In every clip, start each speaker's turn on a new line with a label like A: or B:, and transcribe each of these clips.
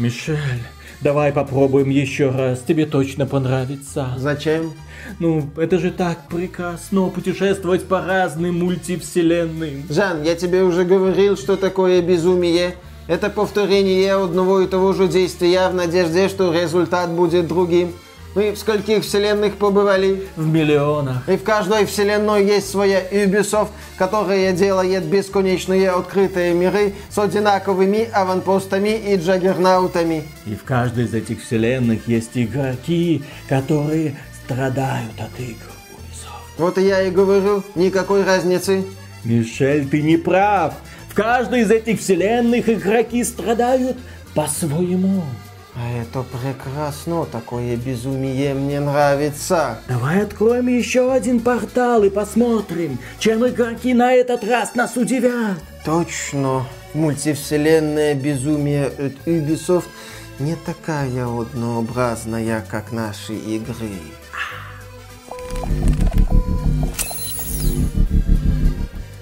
A: Мишель, давай попробуем еще раз, тебе точно понравится.
B: Зачем?
A: Ну, это же так прекрасно, путешествовать по разным мультивселенным.
B: Жан, я тебе уже говорил, что такое безумие. Это повторение одного и того же действия в надежде, что результат будет другим. Мы в скольких вселенных побывали?
A: В миллионах.
B: И в каждой вселенной есть своя Ubisoft, которая делает бесконечные открытые миры с одинаковыми аванпостами и джаггернаутами.
A: И в каждой из этих вселенных есть игроки, которые страдают от игр Ubisoft.
B: Вот и я и говорю, никакой разницы.
A: Мишель, ты не прав. В каждой из этих вселенных игроки страдают по-своему.
B: А это прекрасно, такое безумие мне нравится.
A: Давай откроем еще один портал и посмотрим, чем игроки на этот раз нас удивят.
B: Точно, мультивселенная безумие от Ubisoft не такая однообразная, как наши игры.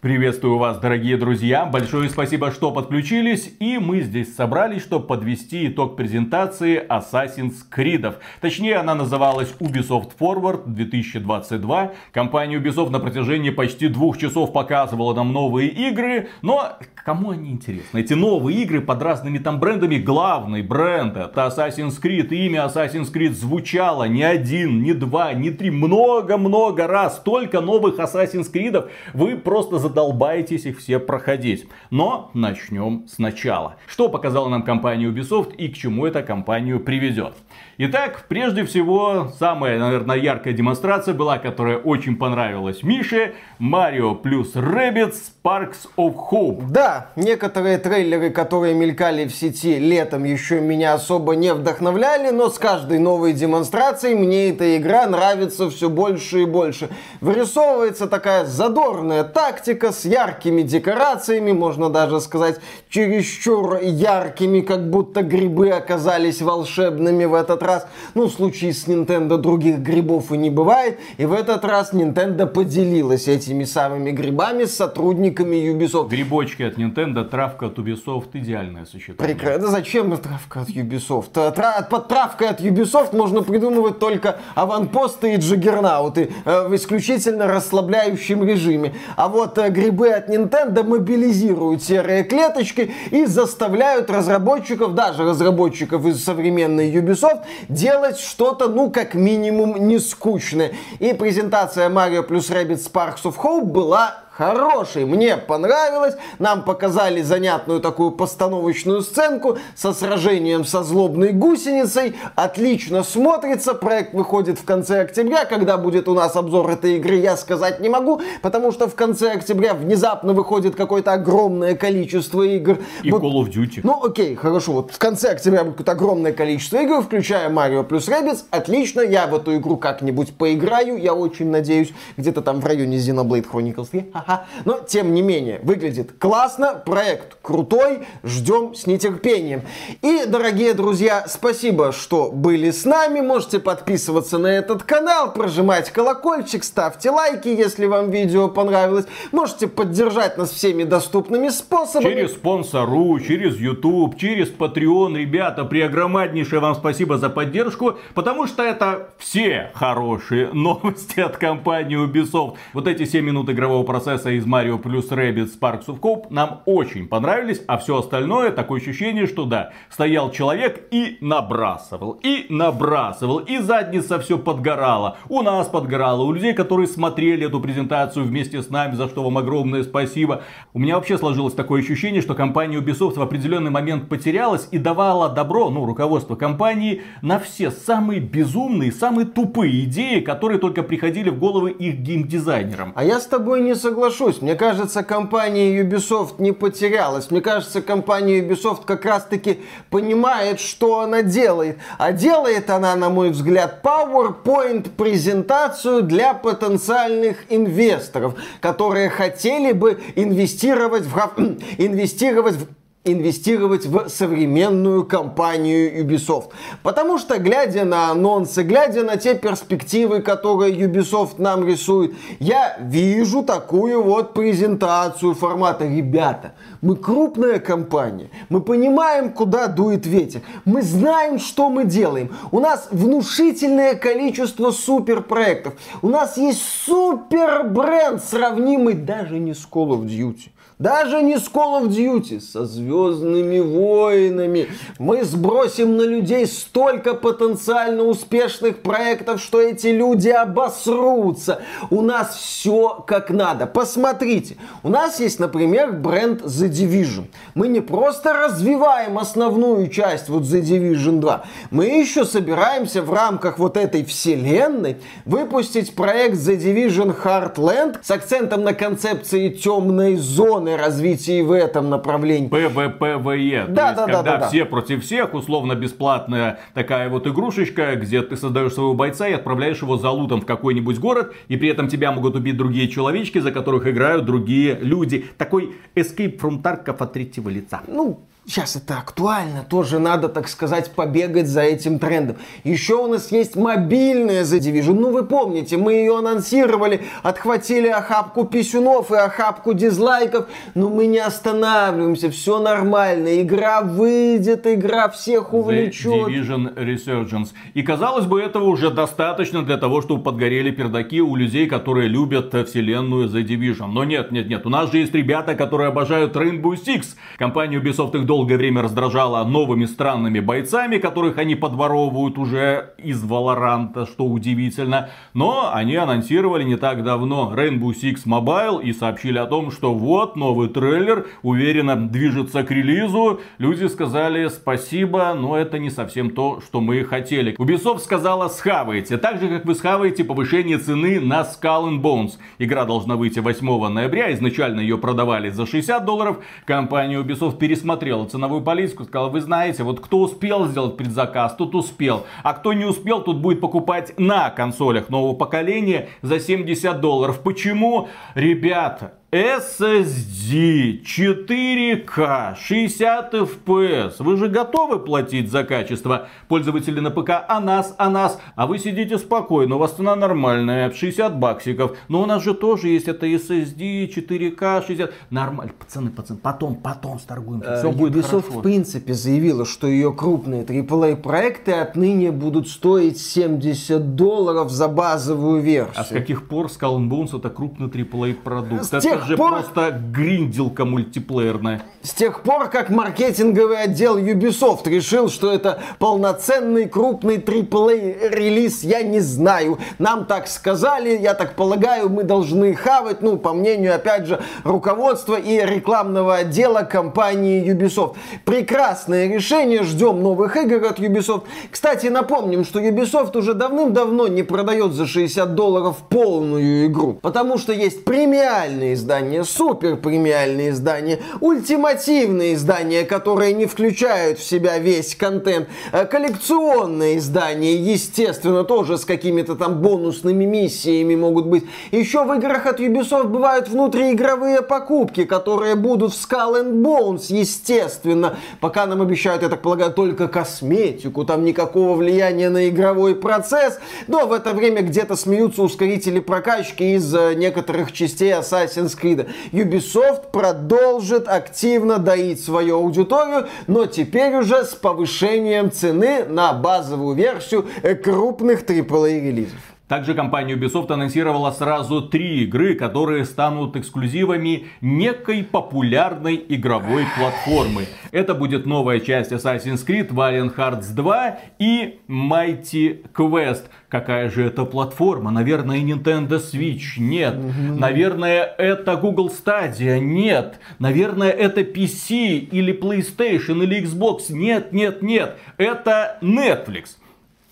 C: Приветствую вас, дорогие друзья. Большое спасибо, что подключились. И мы здесь собрались, чтобы подвести итог презентации Assassin's Creed. Точнее, она называлась Ubisoft Forward 2022. Компания Ubisoft на протяжении почти двух часов показывала нам новые игры. Но кому они интересны? Эти новые игры под разными там брендами. Главный бренд это Assassin's Creed. Имя Assassin's Creed звучало не один, не два, не три. Много-много раз. Столько новых Assassin's Creed. Вы просто задолбаетесь их все проходить. Но начнем сначала. Что показала нам компания Ubisoft и к чему эта компанию приведет? Итак, прежде всего, самая, наверное, яркая демонстрация была, которая очень понравилась Мише. Марио плюс Rabbids Sparks of Hope.
B: Да, некоторые трейлеры, которые мелькали в сети летом, еще меня особо не вдохновляли, но с каждой новой демонстрацией мне эта игра нравится все больше и больше. Вырисовывается такая задорная тактика с яркими декорациями, можно даже сказать, чересчур яркими, как будто грибы оказались волшебными в этот раз. Ну, в случае с Nintendo других грибов и не бывает. И в этот раз Nintendo поделилась этими самыми грибами с сотрудниками Ubisoft.
C: Грибочки от Nintendo, травка от Ubisoft. Идеальное сочетание.
B: Прекрасно. Зачем травка от Ubisoft? Тра- Под травкой от Ubisoft можно придумывать только аванпосты и джиггернауты э, в исключительно расслабляющем режиме. А вот э, грибы от Nintendo мобилизируют серые клеточки и заставляют разработчиков, даже разработчиков из современной Ubisoft, делать что-то, ну, как минимум, не скучное. И презентация Mario плюс Rabbids Sparks of Hope была хороший, мне понравилось. Нам показали занятную такую постановочную сценку со сражением со злобной гусеницей. Отлично смотрится. Проект выходит в конце октября. Когда будет у нас обзор этой игры, я сказать не могу, потому что в конце октября внезапно выходит какое-то огромное количество игр.
C: И
B: Вот-
C: Call of Duty.
B: ну, окей, хорошо. Вот в конце октября будет огромное количество игр, включая Марио плюс Rabbids. Отлично, я в эту игру как-нибудь поиграю, я очень надеюсь. Где-то там в районе Xenoblade Chronicles 3. Ха-ха. Но, тем не менее, выглядит классно, проект крутой, ждем с нетерпением. И, дорогие друзья, спасибо, что были с нами. Можете подписываться на этот канал, прожимать колокольчик, ставьте лайки, если вам видео понравилось. Можете поддержать нас всеми доступными способами.
C: Через спонсору, через YouTube, через Patreon, ребята, преогромаднейшее вам спасибо за поддержку, потому что это все хорошие новости от компании Ubisoft. Вот эти 7 минут игрового процесса из Mario плюс Rabbids Sparks of Hope нам очень понравились, а все остальное такое ощущение, что да, стоял человек и набрасывал, и набрасывал, и задница все подгорала. У нас подгорало, у людей, которые смотрели эту презентацию вместе с нами, за что вам огромное спасибо. У меня вообще сложилось такое ощущение, что компания Ubisoft в определенный момент потерялась и давала добро, ну, руководство компании, на все самые безумные, самые тупые идеи, которые только приходили в головы их геймдизайнерам.
B: А я с тобой не соглашусь. Мне кажется, компания Ubisoft не потерялась. Мне кажется, компания Ubisoft как раз-таки понимает, что она делает. А делает она, на мой взгляд, PowerPoint презентацию для потенциальных инвесторов, которые хотели бы инвестировать в, инвестировать в инвестировать в современную компанию Ubisoft. Потому что, глядя на анонсы, глядя на те перспективы, которые Ubisoft нам рисует, я вижу такую вот презентацию формата. Ребята, мы крупная компания, мы понимаем, куда дует ветер, мы знаем, что мы делаем. У нас внушительное количество суперпроектов. У нас есть супер бренд, сравнимый даже не с Call of Duty. Даже не с Call of Duty, со Звездными Войнами. Мы сбросим на людей столько потенциально успешных проектов, что эти люди обосрутся. У нас все как надо. Посмотрите. У нас есть, например, бренд The Division. Мы не просто развиваем основную часть вот The Division 2. Мы еще собираемся в рамках вот этой вселенной выпустить проект The Division Heartland с акцентом на концепции темной зоны плавное развитие в этом направлении.
C: PvPvE.
B: Да,
C: То
B: да,
C: есть, когда
B: да, да,
C: все против всех, условно бесплатная такая вот игрушечка, где ты создаешь своего бойца и отправляешь его за лутом в какой-нибудь город, и при этом тебя могут убить другие человечки, за которых играют другие люди. Такой Escape from Tarkov от третьего лица.
B: Ну, Сейчас это актуально, тоже надо, так сказать, побегать за этим трендом. Еще у нас есть мобильная The Division. Ну, вы помните, мы ее анонсировали, отхватили охапку писюнов и охапку дизлайков, но мы не останавливаемся, все нормально. Игра выйдет, игра всех увлечет.
C: The Division Resurgence. И казалось бы, этого уже достаточно для того, чтобы подгорели пердаки у людей, которые любят вселенную The Division. Но нет, нет, нет. У нас же есть ребята, которые обожают Rainbow Six. Компания Ubisoft их долгое время раздражала новыми странными бойцами, которых они подворовывают уже из Валоранта, что удивительно. Но они анонсировали не так давно Rainbow Six Mobile и сообщили о том, что вот новый трейлер уверенно движется к релизу. Люди сказали спасибо, но это не совсем то, что мы хотели. Ubisoft сказала схавайте, так же как вы схаваете повышение цены на Skull and Bones. Игра должна выйти 8 ноября, изначально ее продавали за 60 долларов. Компания Ubisoft пересмотрела ценовую политику, сказала, вы знаете, вот кто успел сделать предзаказ, тот успел. А кто не успел, тот будет покупать на консолях нового поколения за 70 долларов. Почему? Ребята, SSD 4К 60 FPS. Вы же готовы платить за качество? Пользователи на ПК, а нас, а нас. А вы сидите спокойно, у вас цена нормальная, 60 баксиков. Но у нас же тоже есть это SSD 4К 60. Нормально, пацаны, пацаны, потом, потом сторгуемся. Все будет
B: Ubisoft
C: хорошо.
B: в принципе заявила, что ее крупные AAA проекты отныне будут стоить 70 долларов за базовую версию.
C: А с каких пор Skull Bones это крупный AAA продукт?
B: С
C: это
B: тех
C: же
B: пор-
C: просто гринделка мультиплеерная.
B: С тех пор, как маркетинговый отдел Ubisoft решил, что это полноценный крупный AAA релиз, я не знаю. Нам так сказали, я так полагаю, мы должны хавать, ну, по мнению, опять же, руководства и рекламного отдела компании Ubisoft. Прекрасное решение, ждем новых игр от Ubisoft. Кстати, напомним, что Ubisoft уже давным-давно не продает за 60 долларов полную игру, потому что есть премиальные издания, супер премиальные издания, ультимативные издания, которые не включают в себя весь контент, э, коллекционные издания, естественно, тоже с какими-то там бонусными миссиями могут быть. Еще в играх от Ubisoft бывают внутриигровые покупки, которые будут в Skull and Bones, естественно. Пока нам обещают, я так полагаю, только косметику, там никакого влияния на игровой процесс. Но в это время где-то смеются ускорители прокачки из э, некоторых частей Assassin's Creed. Ubisoft продолжит активно доить свою аудиторию, но теперь уже с повышением цены на базовую версию крупных AAA релизов.
C: Также компания Ubisoft анонсировала сразу три игры, которые станут эксклюзивами некой популярной игровой платформы. Это будет новая часть Assassin's Creed, Valiant Hearts 2 и Mighty Quest. Какая же это платформа? Наверное, Nintendo Switch? Нет. Наверное, это Google Stadia? Нет. Наверное, это PC или PlayStation или Xbox? Нет, нет, нет. Это Netflix.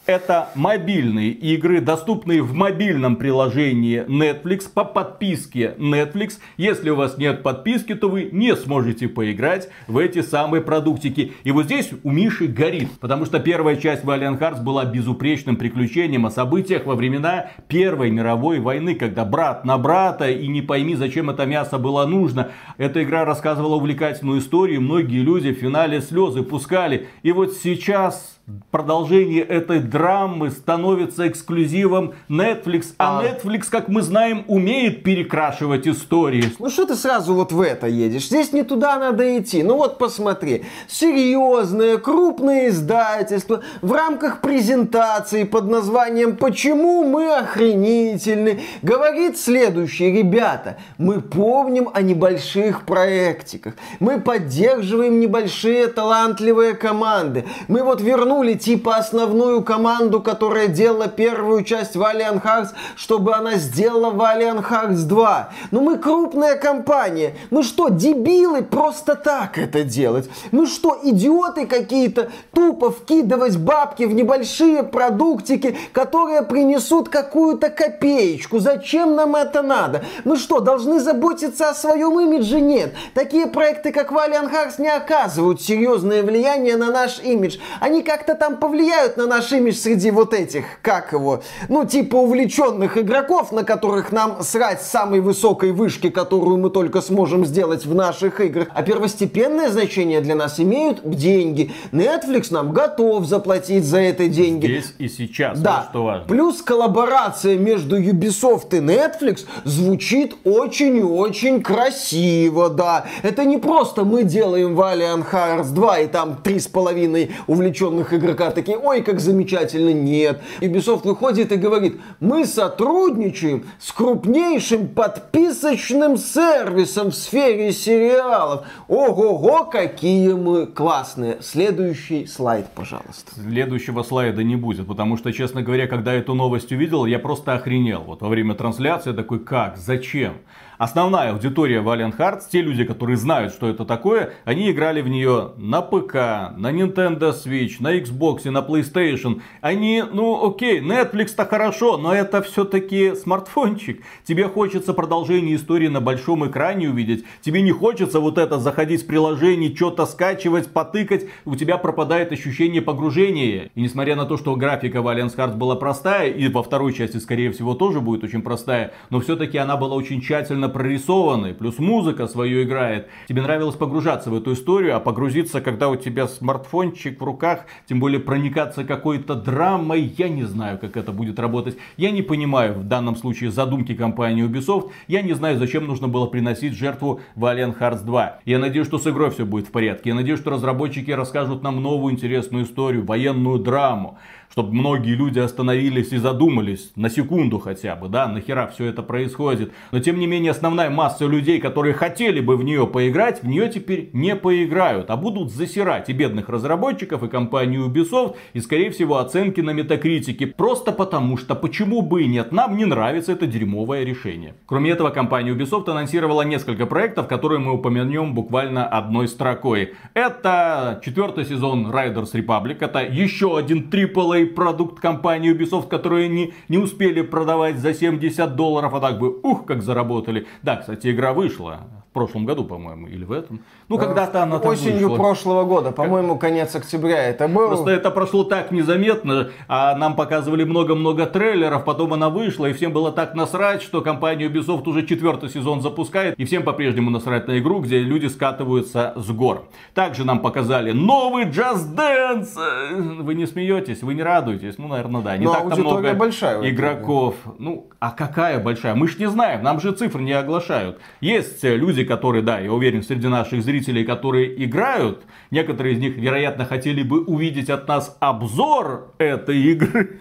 C: Это мобильные игры, доступные в мобильном приложении Netflix по подписке Netflix. Если у вас нет подписки, то вы не сможете поиграть в эти самые продуктики. И вот здесь у Миши горит, потому что первая часть Valiant Hearts была безупречным приключением о событиях во времена Первой мировой войны, когда брат на брата и не пойми, зачем это мясо было нужно. Эта игра рассказывала увлекательную историю, многие люди в финале слезы пускали. И вот сейчас продолжение этой драмы становится эксклюзивом Netflix. А, а Netflix, как мы знаем, умеет перекрашивать истории.
B: Ну что ты сразу вот в это едешь? Здесь не туда надо идти. Ну вот посмотри. Серьезное, крупное издательство в рамках презентации под названием «Почему мы охренительны» говорит следующее. Ребята, мы помним о небольших проектиках. Мы поддерживаем небольшие талантливые команды. Мы вот вернули вернули типа основную команду, которая делала первую часть Valiant Hearts, чтобы она сделала Valiant Hearts 2. Ну мы крупная компания. Мы что, дебилы просто так это делать? Мы что, идиоты какие-то тупо вкидывать бабки в небольшие продуктики, которые принесут какую-то копеечку? Зачем нам это надо? Мы что, должны заботиться о своем имидже? Нет. Такие проекты, как Valiant Hearts, не оказывают серьезное влияние на наш имидж. Они как как-то там повлияют на наш имидж среди вот этих, как его, ну, типа увлеченных игроков, на которых нам срать с самой высокой вышки, которую мы только сможем сделать в наших играх. А первостепенное значение для нас имеют деньги. Netflix нам готов заплатить за это деньги.
C: Здесь и сейчас,
B: да.
C: вот что важно.
B: Плюс коллаборация между Ubisoft и Netflix звучит очень и очень красиво, да. Это не просто мы делаем Valiant Hearts 2 и там три с половиной увлеченных игрока такие, ой, как замечательно, нет. Ubisoft выходит и говорит, мы сотрудничаем с крупнейшим подписочным сервисом в сфере сериалов. Ого-го, какие мы классные. Следующий слайд, пожалуйста.
C: Следующего слайда не будет, потому что, честно говоря, когда эту новость увидел, я просто охренел. Вот во время трансляции такой, как, зачем? Основная аудитория Valiant Hearts, те люди, которые знают, что это такое, они играли в нее на ПК, на Nintendo Switch, на Xbox, на PlayStation. Они, ну окей, Netflix-то хорошо, но это все-таки смартфончик. Тебе хочется продолжение истории на большом экране увидеть. Тебе не хочется вот это заходить в приложение, что-то скачивать, потыкать. У тебя пропадает ощущение погружения. И несмотря на то, что графика Valiant Hearts была простая, и во второй части, скорее всего, тоже будет очень простая, но все-таки она была очень тщательно тщательно прорисованы, плюс музыка свою играет. Тебе нравилось погружаться в эту историю, а погрузиться, когда у тебя смартфончик в руках, тем более проникаться какой-то драмой, я не знаю, как это будет работать. Я не понимаю в данном случае задумки компании Ubisoft. Я не знаю, зачем нужно было приносить жертву Valiant Hearts 2. Я надеюсь, что с игрой все будет в порядке. Я надеюсь, что разработчики расскажут нам новую интересную историю, военную драму чтобы многие люди остановились и задумались на секунду хотя бы, да, нахера все это происходит. Но тем не менее основная масса людей, которые хотели бы в нее поиграть, в нее теперь не поиграют, а будут засирать и бедных разработчиков, и компанию Ubisoft, и скорее всего оценки на метакритике. Просто потому что почему бы и нет, нам не нравится это дерьмовое решение. Кроме этого, компания Ubisoft анонсировала несколько проектов, которые мы упомянем буквально одной строкой. Это четвертый сезон Riders Republic, это еще один AAA продукт компании Ubisoft, которые не, не успели продавать за 70 долларов, а так бы, ух, как заработали. Да, кстати, игра вышла прошлом году, по-моему, или в этом.
B: Ну, когда-то она там Осенью вышла. прошлого года, по-моему, конец октября это был.
C: Просто это прошло так незаметно, а нам показывали много-много трейлеров, потом она вышла, и всем было так насрать, что компания Ubisoft уже четвертый сезон запускает, и всем по-прежнему насрать на игру, где люди скатываются с гор. Также нам показали новый Just Dance. Вы не смеетесь, вы не радуетесь? Ну, наверное, да. Не
B: Но
C: так-то много
B: большая
C: игроков. Ну, а какая большая? Мы ж не знаем, нам же цифры не оглашают. Есть люди, которые, да, я уверен, среди наших зрителей, которые играют, некоторые из них, вероятно, хотели бы увидеть от нас обзор этой игры.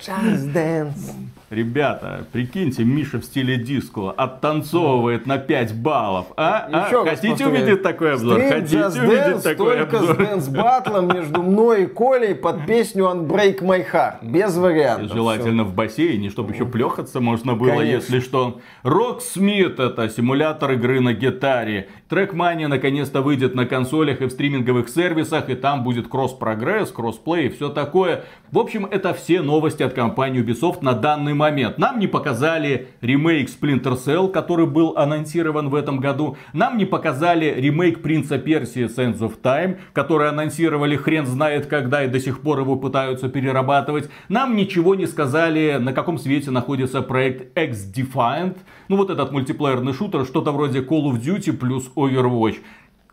B: Just Dance.
C: Ребята, прикиньте, Миша в стиле диско оттанцовывает на 5 баллов. А? а?
B: Еще раз
C: Хотите увидеть такой обзор?
B: Стрим
C: Хотите
B: Just
C: увидеть
B: Dance
C: такой
B: только
C: обзор?
B: с дэнс батлом между мной и Колей под песню Unbreak My Heart. Без вариантов.
C: Желательно в бассейне, чтобы еще плескаться можно было,
B: Конечно.
C: если что. Rocksmith это симулятор игры на гитаре. Trackmania наконец-то выйдет на консолях и в стриминговых сервисах, и там будет кросс-прогресс, кроссплей и все такое. В общем, это все новости от компании Ubisoft на данный момент. Нам не показали ремейк Splinter Cell, который был анонсирован в этом году. Нам не показали ремейк Принца Персии Sands of Time, который анонсировали хрен знает когда и до сих пор его пытаются перерабатывать. Нам ничего не сказали, на каком свете находится проект X-Defiant. Ну вот этот мультиплеерный шутер, что-то вроде Call of Duty плюс Overwatch.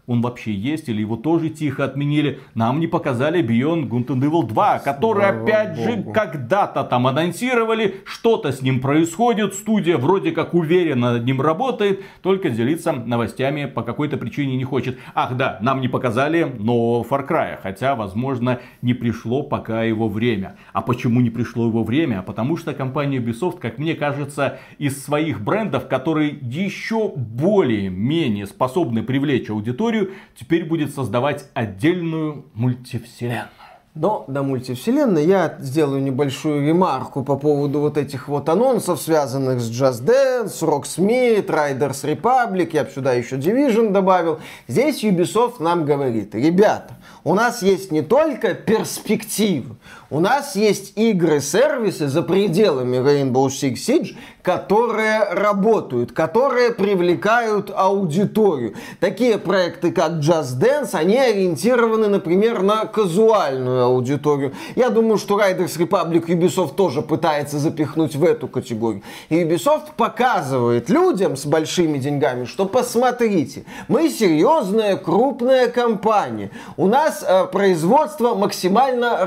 C: Он вообще есть или его тоже тихо отменили? Нам не показали Beyond Good and Evil 2, который
B: Слава
C: опять же
B: богу.
C: когда-то там анонсировали, что-то с ним происходит, студия вроде как уверенно над ним работает, только делиться новостями по какой-то причине не хочет. Ах да, нам не показали нового Far Cry, хотя, возможно, не пришло пока его время. А почему не пришло его время? Потому что компания Ubisoft, как мне кажется, из своих брендов, которые еще более-менее способны привлечь аудиторию, теперь будет создавать отдельную мультивселенную.
B: Но до мультивселенной я сделаю небольшую ремарку по поводу вот этих вот анонсов, связанных с Just Dance, Rocksmith, Riders Republic, я бы сюда еще Division добавил. Здесь Ubisoft нам говорит, ребята, у нас есть не только перспективы, у нас есть игры-сервисы за пределами Rainbow Six Siege, которые работают, которые привлекают аудиторию. Такие проекты, как Just Dance, они ориентированы, например, на казуальную аудиторию. Я думаю, что Riders Republic Ubisoft тоже пытается запихнуть в эту категорию. И Ubisoft показывает людям с большими деньгами, что посмотрите, мы серьезная крупная компания. У нас э, производство максимально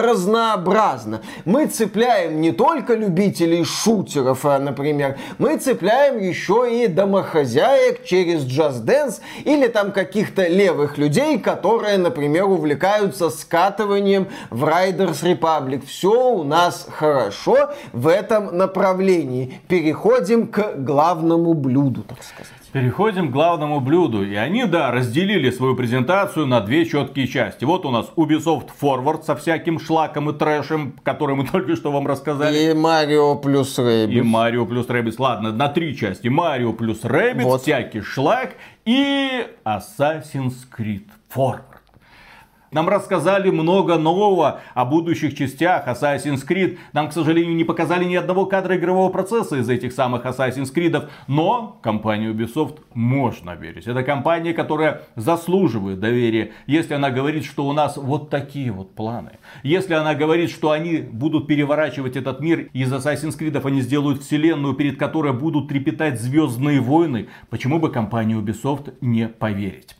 B: разнообразно. Мы цепляем не только любителей шутеров, а, например, мы цепляем еще и домохозяек через Just Dance или там каких-то левых людей, которые, например, увлекаются скатыванием в Riders Republic. Все у нас хорошо в этом направлении. Переходим к главному блюду, так сказать.
C: Переходим к главному блюду. И они, да, разделили свою презентацию на две четкие части. Вот у нас Ubisoft Forward со всяким шлаком и трэшем, который мы только что вам рассказали.
B: И Марио плюс
C: И
B: Rabbids.
C: Марио плюс Rabbids. Ладно, на три части. Марио плюс Rabbids,
B: Вот.
C: всякий шлак и Assassin's Creed Forward. Нам рассказали много нового о будущих частях Assassin's Creed. Нам, к сожалению, не показали ни одного кадра игрового процесса из этих самых Assassin's Creed. Но компанию Ubisoft можно верить. Это компания, которая заслуживает доверия. Если она говорит, что у нас вот такие вот планы. Если она говорит, что они будут переворачивать этот мир. Из Assassin's Creed они сделают вселенную, перед которой будут трепетать звездные войны. Почему бы компании Ubisoft не поверить?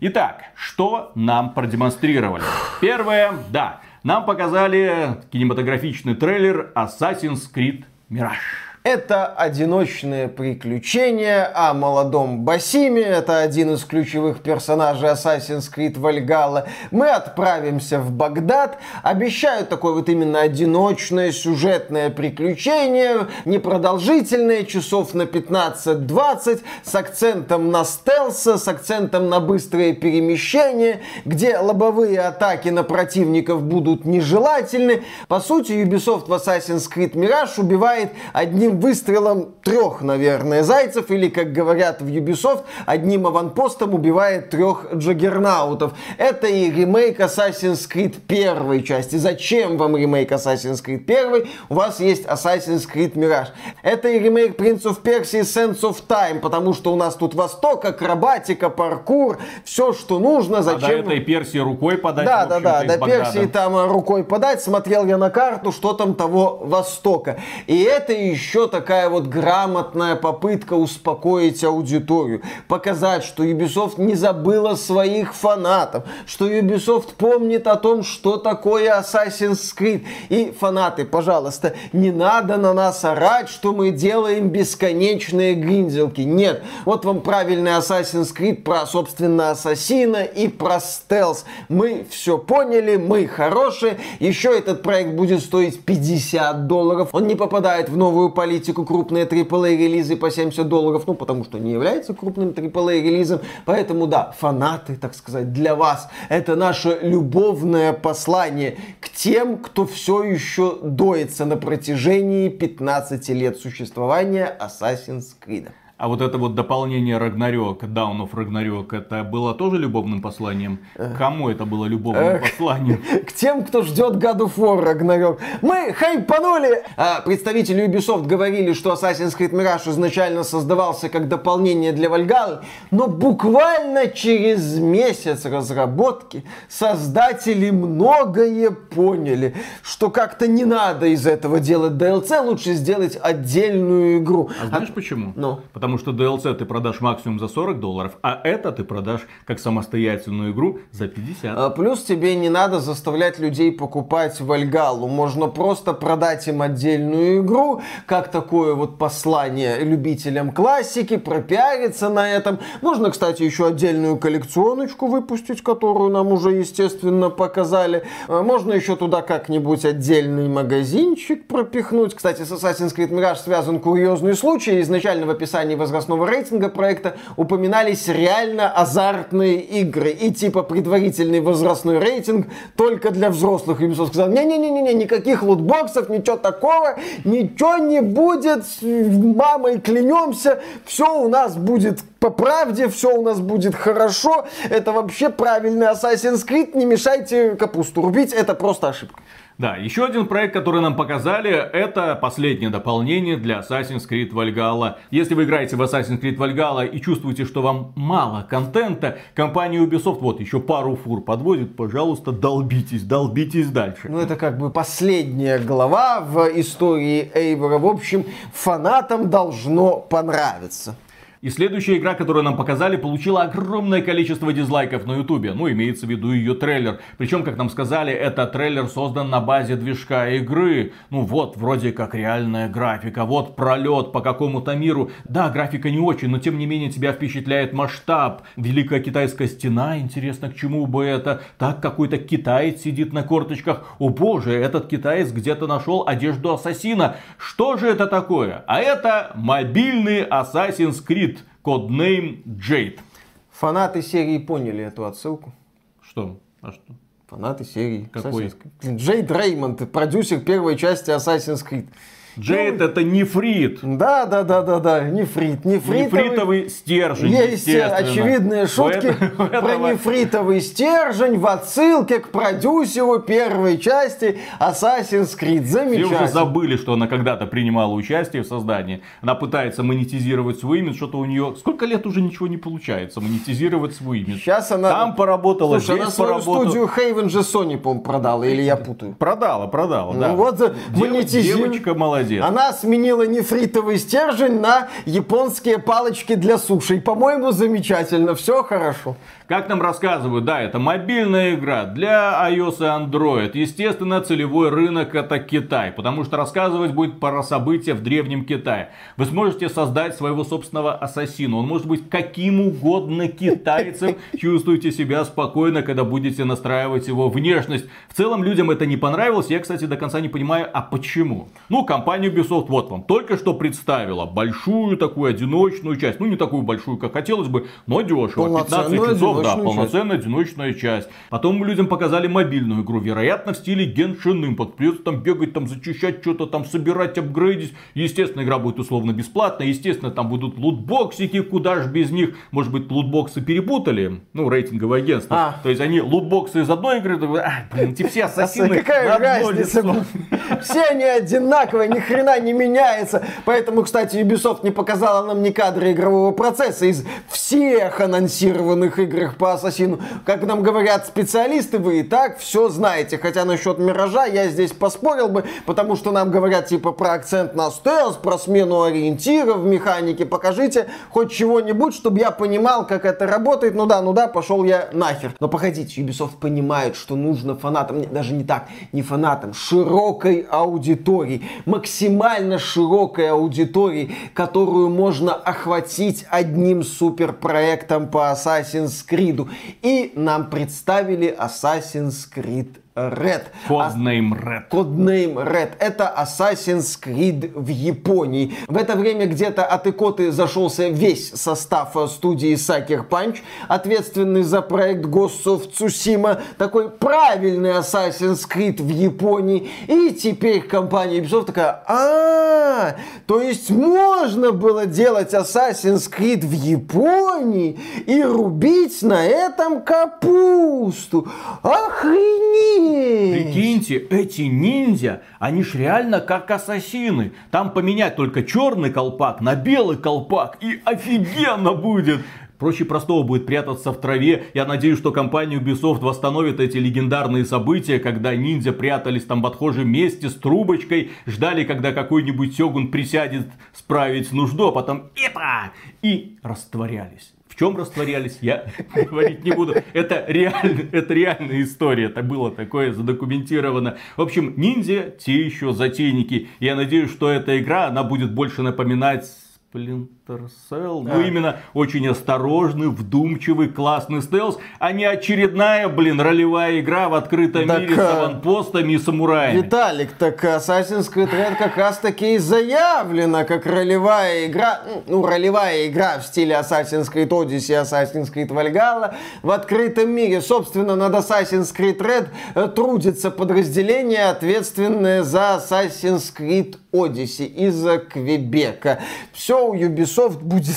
C: Итак, что нам продемонстрировали? Первое, да, нам показали кинематографичный трейлер Assassin's Creed Mirage.
B: Это одиночные приключения о молодом Басиме. Это один из ключевых персонажей Assassin's Creed Valhalla. Мы отправимся в Багдад. Обещают такое вот именно одиночное сюжетное приключение. Непродолжительное, часов на 15-20. С акцентом на стелса, с акцентом на быстрые перемещения. Где лобовые атаки на противников будут нежелательны. По сути, Ubisoft в Assassin's Creed Mirage убивает одним выстрелом трех, наверное, зайцев, или, как говорят в Ubisoft, одним аванпостом убивает трех джаггернаутов. Это и ремейк Assassin's Creed первой части. Зачем вам ремейк Assassin's Creed первой? У вас есть Assassin's Creed Mirage. Это и ремейк Prince of Persia Sense of Time, потому что у нас тут Восток, акробатика, паркур, все, что нужно.
C: А до
B: Зачем?
C: этой Персии рукой подать,
B: Да, да, да, до. Персии там рукой подать, смотрел я на карту, что там того Востока. И это еще такая вот грамотная попытка успокоить аудиторию, показать, что Ubisoft не забыла своих фанатов, что Ubisoft помнит о том, что такое Assassin's Creed. И фанаты, пожалуйста, не надо на нас орать, что мы делаем бесконечные гринделки. Нет, вот вам правильный Assassin's Creed про, собственно, ассасина и про стелс. Мы все поняли, мы хорошие. Еще этот проект будет стоить 50 долларов. Он не попадает в новую политику политику крупные AAA релизы по 70 долларов, ну, потому что не является крупным AAA релизом. Поэтому, да, фанаты, так сказать, для вас это наше любовное послание к тем, кто все еще доится на протяжении 15 лет существования Assassin's Creed.
C: А вот это вот дополнение Рагнарёк, Down of Ragnarok, это было тоже любовным посланием? Кому это было любовным посланием?
B: К тем, кто ждет God of War Ragnarok. Мы хайпанули! А, представители Ubisoft говорили, что Assassin's Creed Mirage изначально создавался как дополнение для Valhalla, но буквально через месяц разработки создатели многое поняли, что как-то не надо из этого делать DLC, лучше сделать отдельную игру.
C: А знаешь почему?
B: Ну?
C: Потому что DLC ты продашь максимум за 40 долларов, а это ты продашь как самостоятельную игру за 50.
B: А Плюс тебе не надо заставлять людей покупать Вальгалу. Можно просто продать им отдельную игру, как такое вот послание любителям классики, пропиариться на этом. Можно, кстати, еще отдельную коллекционочку выпустить, которую нам уже, естественно, показали. А Можно еще туда как-нибудь отдельный магазинчик пропихнуть. Кстати, с Assassin's Creed Mirage связан курьезный случай. Изначально в описании возрастного рейтинга проекта упоминались реально азартные игры. И типа предварительный возрастной рейтинг только для взрослых. Ubisoft сказал, не-не-не-не, никаких лутбоксов, ничего такого, ничего не будет, мамой клянемся, все у нас будет по правде, все у нас будет хорошо. Это вообще правильный Assassin's Creed, не мешайте капусту рубить, это просто ошибка.
C: Да, еще один проект, который нам показали, это последнее дополнение для Assassin's Creed Valhalla. Если вы играете в Assassin's Creed Valhalla и чувствуете, что вам мало контента, компания Ubisoft вот еще пару фур подводит, пожалуйста, долбитесь, долбитесь дальше.
B: Ну, это как бы последняя глава в истории Эйвора. В общем, фанатам должно понравиться.
C: И следующая игра, которую нам показали, получила огромное количество дизлайков на ютубе. Ну, имеется в виду ее трейлер. Причем, как нам сказали, этот трейлер создан на базе движка игры. Ну вот, вроде как реальная графика. Вот пролет по какому-то миру. Да, графика не очень, но тем не менее тебя впечатляет масштаб. Великая китайская стена, интересно, к чему бы это. Так, какой-то китаец сидит на корточках. О боже, этот китаец где-то нашел одежду ассасина. Что же это такое? А это мобильный Assassin's Creed. Codename Jade.
B: Фанаты серии поняли эту отсылку.
C: Что? А что?
B: Фанаты серии.
C: Какой?
B: Assassin's Creed. Джейд Реймонд, продюсер первой части Assassin's Creed.
C: Джейд это нефрит.
B: Да, да, да, да, да, нефрит. Нефритовый,
C: Нефритовый стержень,
B: Есть
C: естественно.
B: очевидные шутки
C: У этого-
B: про нефритовый стержень в отсылке к продюсеру первой части Assassin's Creed.
C: Все уже
B: Замечательно.
C: забыли, что она когда-то принимала участие в создании. Она пытается монетизировать свой имидж, что-то у нее... Сколько лет уже ничего не получается монетизировать свой имидж.
B: Сейчас она...
C: Там поработала,
B: Слушай,
C: здесь
B: она свою
C: поработала.
B: студию Haven же Sony, по продала, или я путаю?
C: Продала, продала, да.
B: Ну вот, э,
C: Дев-
B: монетизирует.
C: Девочка молодец.
B: Она сменила нефритовый стержень на японские палочки для суши. И, по-моему, замечательно. Все хорошо.
C: Как нам рассказывают, да, это мобильная игра для iOS и Android. Естественно, целевой рынок это Китай, потому что рассказывать будет про события в древнем Китае. Вы сможете создать своего собственного ассасина. Он может быть каким угодно китайцем. Чувствуйте себя спокойно, когда будете настраивать его внешность. В целом людям это не понравилось. Я, кстати, до конца не понимаю, а почему. Ну, компания Ubisoft вот вам только что представила большую такую одиночную часть. Ну, не такую большую, как хотелось бы, но дешево. 15
B: Полноценную
C: часов, да, полноценная одиночная часть. Потом мы людям показали мобильную игру, вероятно, в стиле Genshin Impact. Придется там бегать, там зачищать что-то, там собирать, апгрейдить. Естественно, игра будет условно бесплатная. Естественно, там будут лутбоксики, куда ж без них. Может быть, лутбоксы перепутали? Ну, рейтинговое агентство.
B: А.
C: То есть они лутбоксы из одной игры, «А, блин, эти все ассасины
B: Какая разница?
C: лицо».
B: Все они одинаковые, ни хрена не меняется. Поэтому, кстати, Ubisoft не показала нам ни кадры игрового процесса из всех анонсированных игр по Ассасину. Как нам говорят специалисты, вы и так все знаете. Хотя насчет Миража я здесь поспорил бы, потому что нам говорят типа про акцент на стелс, про смену ориентиров в механике. Покажите хоть чего-нибудь, чтобы я понимал, как это работает. Ну да, ну да, пошел я нахер. Но погодите, Ubisoft понимает, что нужно фанатам, даже не так, не фанатам, широкой аудитории, максимально широкой аудитории, которую можно охватить одним суперпроектом по Assassin's Creed. И нам представили Assassin's Creed Red.
C: Codename Red.
B: Codename Red. Это Assassin's Creed в Японии. В это время где-то от икоты зашелся весь состав студии Sucker Punch, ответственный за проект Ghost of Tsushima. Такой правильный Assassin's Creed в Японии. И теперь компания Ubisoft такая, а, то есть можно было делать Assassin's Creed в Японии и рубить на этом капусту. Охренеть!
C: Прикиньте, эти ниндзя, они ж реально как ассасины. Там поменять только черный колпак на белый колпак и офигенно будет. Проще простого будет прятаться в траве. Я надеюсь, что компания Ubisoft восстановит эти легендарные события, когда ниндзя прятались там в отхожем месте с трубочкой, ждали, когда какой-нибудь сёгун присядет справить нужду, а потом это и растворялись. Чем растворялись, я говорить не буду. Это реально, это реальная история. Это было такое задокументировано. В общем, ниндзя те еще затейники. Я надеюсь, что эта игра, она будет больше напоминать Splinter Cell. Ну, именно очень осторожный, вдумчивый, классный стелс, а не очередная, блин, ролевая игра в открытом
B: Так,
C: мире с
B: а,
C: аванпостами и самураями.
B: Виталик, так Assassin's Creed Red как раз таки и заявлена как ролевая игра, ну, ролевая игра в стиле Assassin's Creed Odyssey, Assassin's Creed Valhalla в открытом мире. Собственно, над Assassin's Creed Red э, трудится подразделение, ответственное за Assassin's Creed Odyssey из Квебека. Все у Ubisoft будет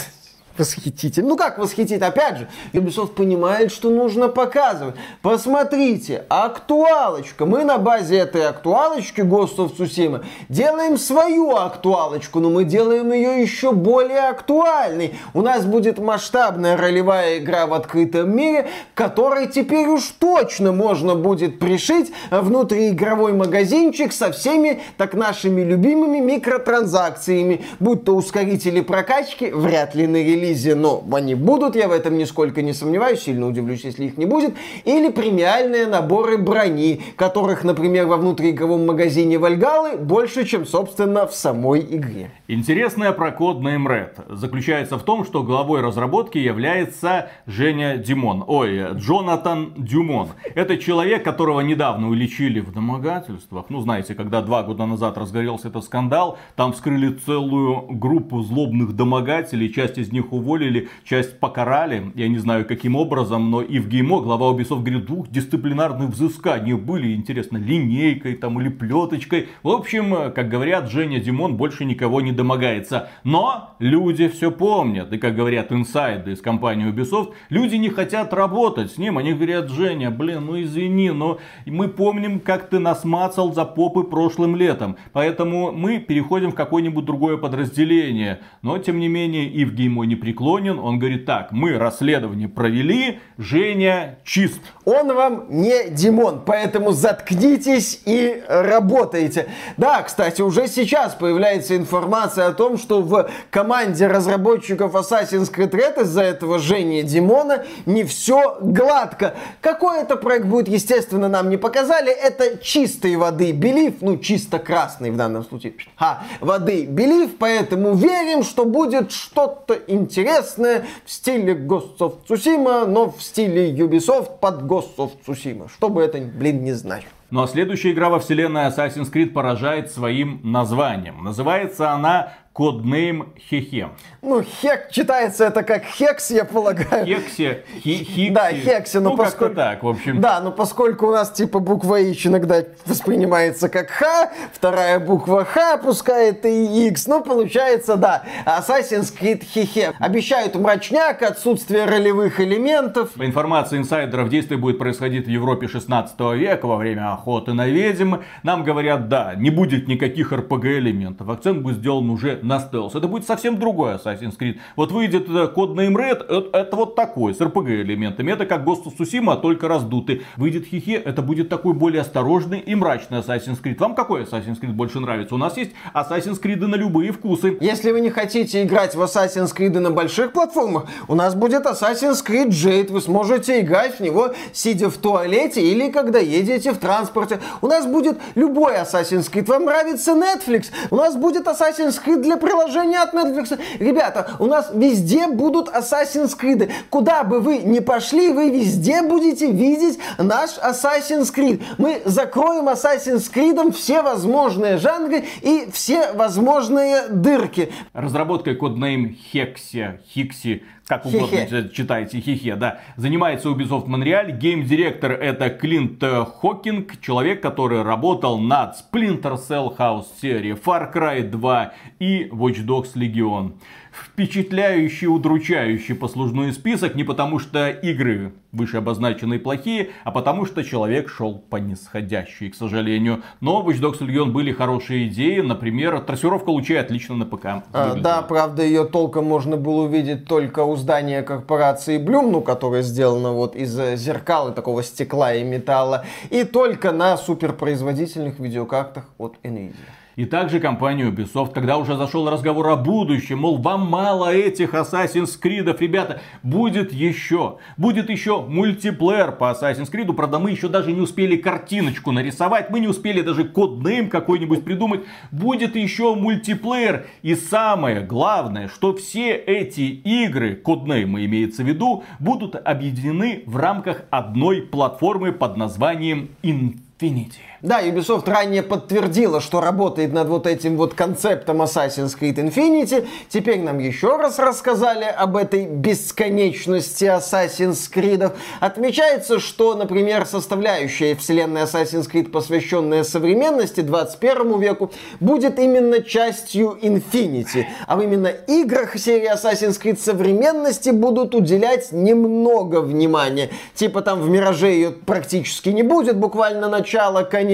B: восхитительно. Ну как восхитить? Опять же, Ubisoft понимает, что нужно показывать. Посмотрите, актуалочка. Мы на базе этой актуалочки Ghost of Tsushima делаем свою актуалочку, но мы делаем ее еще более актуальной. У нас будет масштабная ролевая игра в открытом мире, которой теперь уж точно можно будет пришить внутриигровой магазинчик со всеми так нашими любимыми микротранзакциями, будь то ускорители прокачки, вряд ли на релизе, но они будут, я в этом нисколько не сомневаюсь, сильно удивлюсь, если их не будет, или премиальные наборы брони, которых, например, во внутриигровом магазине Вальгалы больше, чем, собственно, в самой игре.
C: Интересное про код Red заключается в том, что главой разработки является Женя Димон. Ой, Джонатан Дюмон. Это человек, которого недавно уличили в домогательствах. Ну, знаете, когда два года назад разгорелся этот скандал, там вскрыли целую группу злобных домогателей, часть из них уволили, часть покарали. Я не знаю, каким образом, но и в ГИМО глава Ubisoft говорит, двух дисциплинарных взысканий были, интересно, линейкой там или плеточкой. В общем, как говорят, Женя Димон больше никого не домогается. Но люди все помнят. И как говорят инсайды из компании Ubisoft, люди не хотят работать с ним. Они говорят, Женя, блин, ну извини, но мы помним, как ты нас мацал за попы прошлым летом. Поэтому мы переходим в какое-нибудь другое подразделение. Но, тем не менее, и в ГИМО не преклонен. Он говорит, так, мы расследование провели, Женя чист.
B: Он вам не Димон, поэтому заткнитесь и работайте. Да, кстати, уже сейчас появляется информация о том, что в команде разработчиков Assassin's Creed Red из-за этого Жени Димона не все гладко. Какой это проект будет, естественно, нам не показали. Это чистой воды белив, ну чисто красный в данном случае, а, воды белив, поэтому верим, что будет что-то интересное в стиле Ghost of Tsushima, но в стиле Ubisoft под Ghost of Tsushima. Что бы это, блин, не знаю.
C: Ну а следующая игра во вселенной Assassin's Creed поражает своим названием. Называется она Codename Хехе.
B: Ну, хек читается это как хекс, я полагаю.
C: Хексе, хи, хикси.
B: Да, хексе, но
C: ну,
B: поскольку...
C: так, в общем.
B: Да, но поскольку у нас типа буква H иногда воспринимается как Х, вторая буква Х, пускай это и X, ну, получается, да, Assassin's Creed Хехе. Обещают мрачняк, отсутствие ролевых элементов.
C: По информации инсайдеров, действие будет происходить в Европе 16 века во время охоты на ведьм. Нам говорят, да, не будет никаких RPG элементов. Акцент будет сделан уже на стелс. Это будет совсем другой Assassin's Creed. Вот выйдет э, код Name Red, это, это вот такой, с RPG элементами. Это как Ghost of Tsushima, только раздутый. Выйдет Хихе, это будет такой более осторожный и мрачный Assassin's Creed. Вам какой Assassin's Creed больше нравится? У нас есть Assassin's Creed на любые вкусы.
B: Если вы не хотите играть в Assassin's Creed на больших платформах, у нас будет Assassin's Creed Jade. Вы сможете играть в него, сидя в туалете или когда едете в транспорте, у нас будет любой Assassin's Creed. Вам нравится Netflix? У нас будет Assassin's Creed для приложения от Netflix. Ребята, у нас везде будут Assassin's Creed. Куда бы вы ни пошли, вы везде будете видеть наш Assassin's Creed. Мы закроем Assassin's Creed все возможные жанры и все возможные дырки.
C: Разработкой коднейм Хекси, Хикси, как угодно
B: Хе-хе.
C: читайте, хихе, да. Занимается Ubisoft Montreal. Гейм-директор это Клинт Хокинг, человек, который работал над Splinter Cell House серии, Far Cry 2 и Watch Dogs Legion. Впечатляющий, удручающий послужной список не потому, что игры выше обозначенные плохие, а потому что человек шел по нисходящей, к сожалению. Но в Watch Dogs Legion были хорошие идеи, например, трассировка лучей отлично на ПК.
B: А, да, правда, ее толком можно было увидеть только у здания корпорации Bloom, ну, которая сделана вот из э, зеркал и такого стекла и металла, и только на суперпроизводительных видеокартах от Nvidia.
C: И также компания Ubisoft, когда уже зашел разговор о будущем, мол, вам мало этих Assassin's Creed, ребята, будет еще, будет еще мультиплеер по Assassin's Creed, правда, мы еще даже не успели картиночку нарисовать, мы не успели даже коднейм какой-нибудь придумать, будет еще мультиплеер, и самое главное, что все эти игры, коднеймы имеется в виду, будут объединены в рамках одной платформы под названием Infinity.
B: Да, Ubisoft ранее подтвердила, что работает над вот этим вот концептом Assassin's Creed Infinity. Теперь нам еще раз рассказали об этой бесконечности Assassin's Creed. Отмечается, что, например, составляющая вселенной Assassin's Creed, посвященная современности 21 веку, будет именно частью Infinity. А именно играх серии Assassin's Creed современности будут уделять немного внимания. Типа там в Мираже ее практически не будет, буквально начало, конец.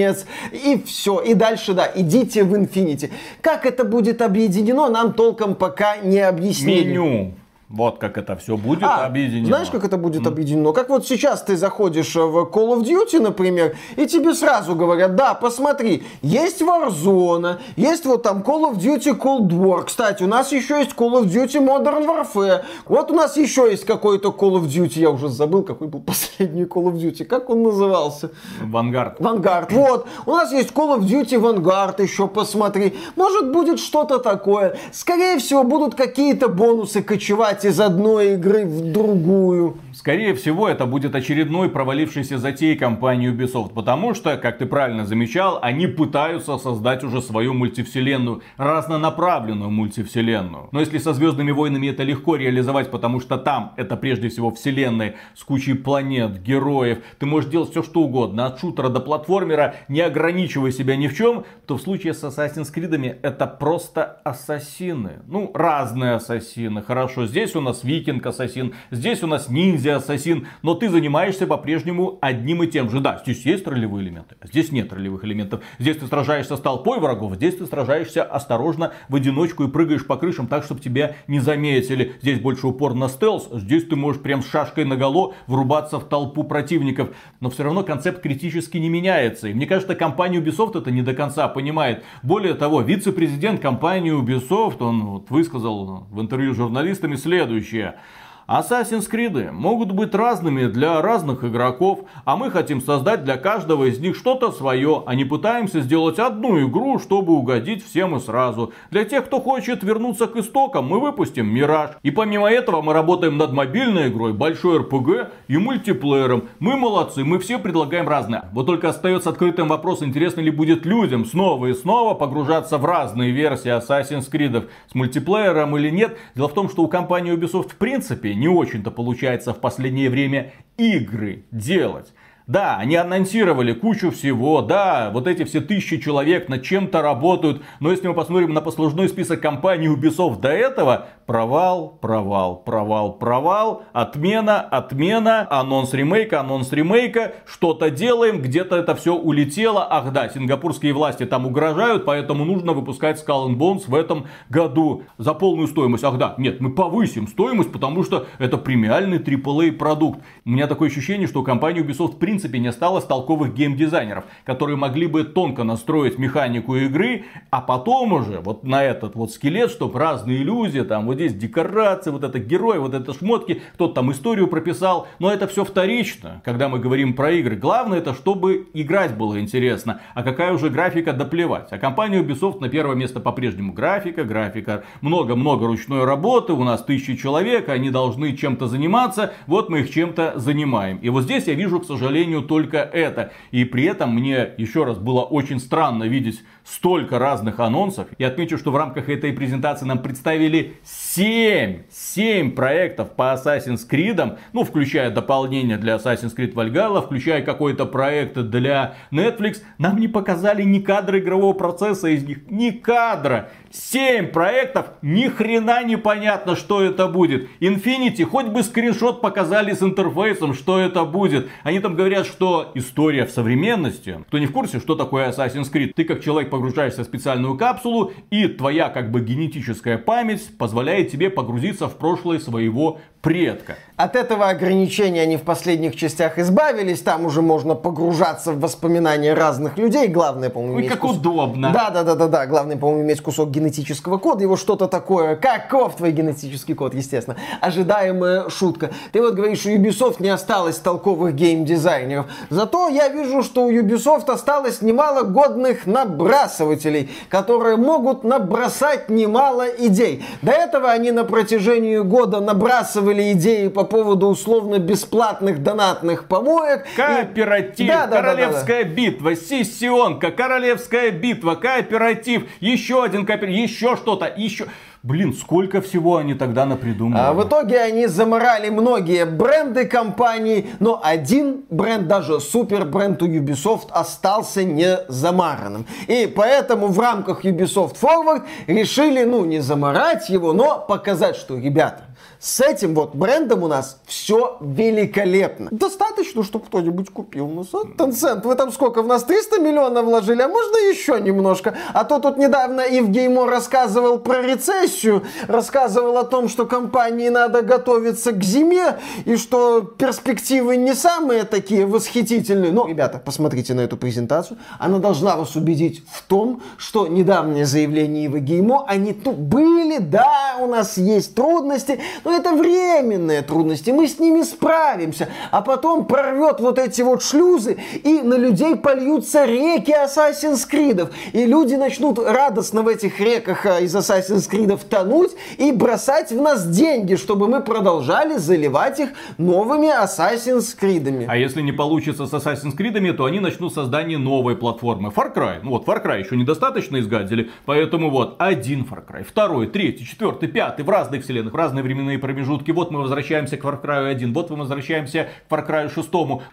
B: И все. И дальше, да, идите в Infinity. Как это будет объединено, нам толком пока не объяснили.
C: Меню. Вот как это все будет
B: А,
C: объединено.
B: Знаешь, как это будет объединено? Как вот сейчас ты заходишь в Call of Duty, например, и тебе сразу говорят, да, посмотри, есть Warzone, есть вот там Call of Duty Cold War. Кстати, у нас еще есть Call of Duty Modern Warfare. Вот у нас еще есть какой-то Call of Duty. Я уже забыл, какой был последний Call of Duty. Как он назывался?
C: Вангард.
B: Vanguard. Вот. У нас есть Call of Duty Vanguard еще, посмотри. Может, будет что-то такое. Скорее всего, будут какие-то бонусы кочевать из одной игры в другую.
C: Скорее всего, это будет очередной провалившийся затей компании Ubisoft, потому что, как ты правильно замечал, они пытаются создать уже свою мультивселенную, разнонаправленную мультивселенную. Но если со Звездными войнами это легко реализовать, потому что там это прежде всего вселенная с кучей планет, героев, ты можешь делать все что угодно, от шутера до платформера, не ограничивая себя ни в чем, то в случае с Assassin's Creed это просто ассасины. Ну, разные ассасины. Хорошо, здесь у нас викинг-ассасин, здесь у нас ниндзя-ассасин, но ты занимаешься по-прежнему одним и тем же. Да, здесь есть ролевые элементы, а здесь нет ролевых элементов. Здесь ты сражаешься с толпой врагов, здесь ты сражаешься осторожно в одиночку и прыгаешь по крышам так, чтобы тебя не заметили. Здесь больше упор на стелс, здесь ты можешь прям с шашкой наголо врубаться в толпу противников. Но все равно концепт критически не меняется. И мне кажется, компания Ubisoft это не до конца понимает. Более того, вице-президент компании Ubisoft, он вот высказал в интервью с журналистами следующее. Assassin's Creed могут быть разными для разных игроков, а мы хотим создать для каждого из них что-то свое, а не пытаемся сделать одну игру, чтобы угодить всем и сразу. Для тех, кто хочет вернуться к истокам, мы выпустим Мираж. И помимо этого мы работаем над мобильной игрой, большой РПГ и мультиплеером. Мы молодцы, мы все предлагаем разное. Вот только остается открытым вопрос, интересно ли будет людям снова и снова погружаться в разные версии Assassin's Creed с мультиплеером или нет. Дело в том, что у компании Ubisoft в принципе не очень-то получается в последнее время игры делать. Да, они анонсировали кучу всего, да, вот эти все тысячи человек над чем-то работают, но если мы посмотрим на послужной список компаний Ubisoft до этого, провал, провал, провал, провал, отмена, отмена, анонс ремейка, анонс ремейка, что-то делаем, где-то это все улетело, ах да, сингапурские власти там угрожают, поэтому нужно выпускать Skull and Bones в этом году за полную стоимость, ах да, нет, мы повысим стоимость, потому что это премиальный AAA продукт. У меня такое ощущение, что у компании Ubisoft в принципе принципе не осталось толковых геймдизайнеров, которые могли бы тонко настроить механику игры, а потом уже вот на этот вот скелет, чтобы разные иллюзии, там вот здесь декорации, вот это герой, вот это шмотки, кто-то там историю прописал, но это все вторично, когда мы говорим про игры. Главное это, чтобы играть было интересно, а какая уже графика, доплевать. А компания Ubisoft на первое место по-прежнему графика, графика, много-много ручной работы, у нас тысячи человек, они должны чем-то заниматься, вот мы их чем-то занимаем. И вот здесь я вижу, к сожалению, только это. И при этом мне еще раз было очень странно видеть столько разных анонсов. Я отмечу, что в рамках этой презентации нам представили 7, 7 проектов по Assassin's Creed, ну, включая дополнение для Assassin's Creed Valhalla, включая какой-то проект для Netflix. Нам не показали ни кадра игрового процесса из них, ни кадра. 7 проектов, ни хрена не понятно, что это будет. Infinity, хоть бы скриншот показали с интерфейсом, что это будет. Они там говорят, что история в современности. Кто не в курсе, что такое Assassin's Creed? Ты как человек погружаешься в специальную капсулу, и твоя как бы генетическая память позволяет тебе погрузиться в прошлое своего предка.
B: От этого ограничения они в последних частях избавились. Там уже можно погружаться в воспоминания разных людей. Главное, по-моему,
C: Ой, как кус... удобно.
B: Да, да, да, да, да. Главное, по-моему, иметь кусок генетического кода. Его что-то такое. Каков твой генетический код, естественно. Ожидаемая шутка. Ты вот говоришь, у Ubisoft не осталось толковых геймдизайнеров. Зато я вижу, что у Ubisoft осталось немало годных набрасывателей, которые могут набросать немало идей. До этого они на протяжении года набрасывали высказывали идеи по поводу условно-бесплатных донатных помоек.
C: Кооператив, и... да, да, королевская да, да, да. битва, сессионка, королевская битва, кооператив, еще один кооператив, еще что-то, еще... Блин, сколько всего они тогда напридумывали.
B: А в итоге они заморали многие бренды компаний, но один бренд, даже супер бренд у Ubisoft, остался не замаранным. И поэтому в рамках Ubisoft Forward решили, ну, не заморать его, но показать, что, ребята, с этим вот брендом у нас все великолепно. Достаточно, чтобы кто-нибудь купил. Ну, Tencent, вы там сколько? В нас 300 миллионов вложили, а можно еще немножко? А то тут недавно Евгеймо рассказывал про рецессию, рассказывал о том, что компании надо готовиться к зиме, и что перспективы не самые такие восхитительные. Но, ребята, посмотрите на эту презентацию. Она должна вас убедить в том, что недавнее заявление Евгеймо, они тут были, да, у нас есть трудности, но это временные трудности, мы с ними справимся. А потом прорвет вот эти вот шлюзы, и на людей польются реки Assassin's Creed. И люди начнут радостно в этих реках а, из Assassin's Creed тонуть и бросать в нас деньги, чтобы мы продолжали заливать их новыми Assassin's Creed.
C: А если не получится с Assassin's Creed, то они начнут создание новой платформы. Far Cry. Ну вот Far Cry еще недостаточно изгадили, поэтому вот один Far Cry, второй, третий, четвертый, пятый, в разных вселенных, в разные временные промежутки. Вот мы возвращаемся к Far Cry 1, вот мы возвращаемся к Far Cry 6,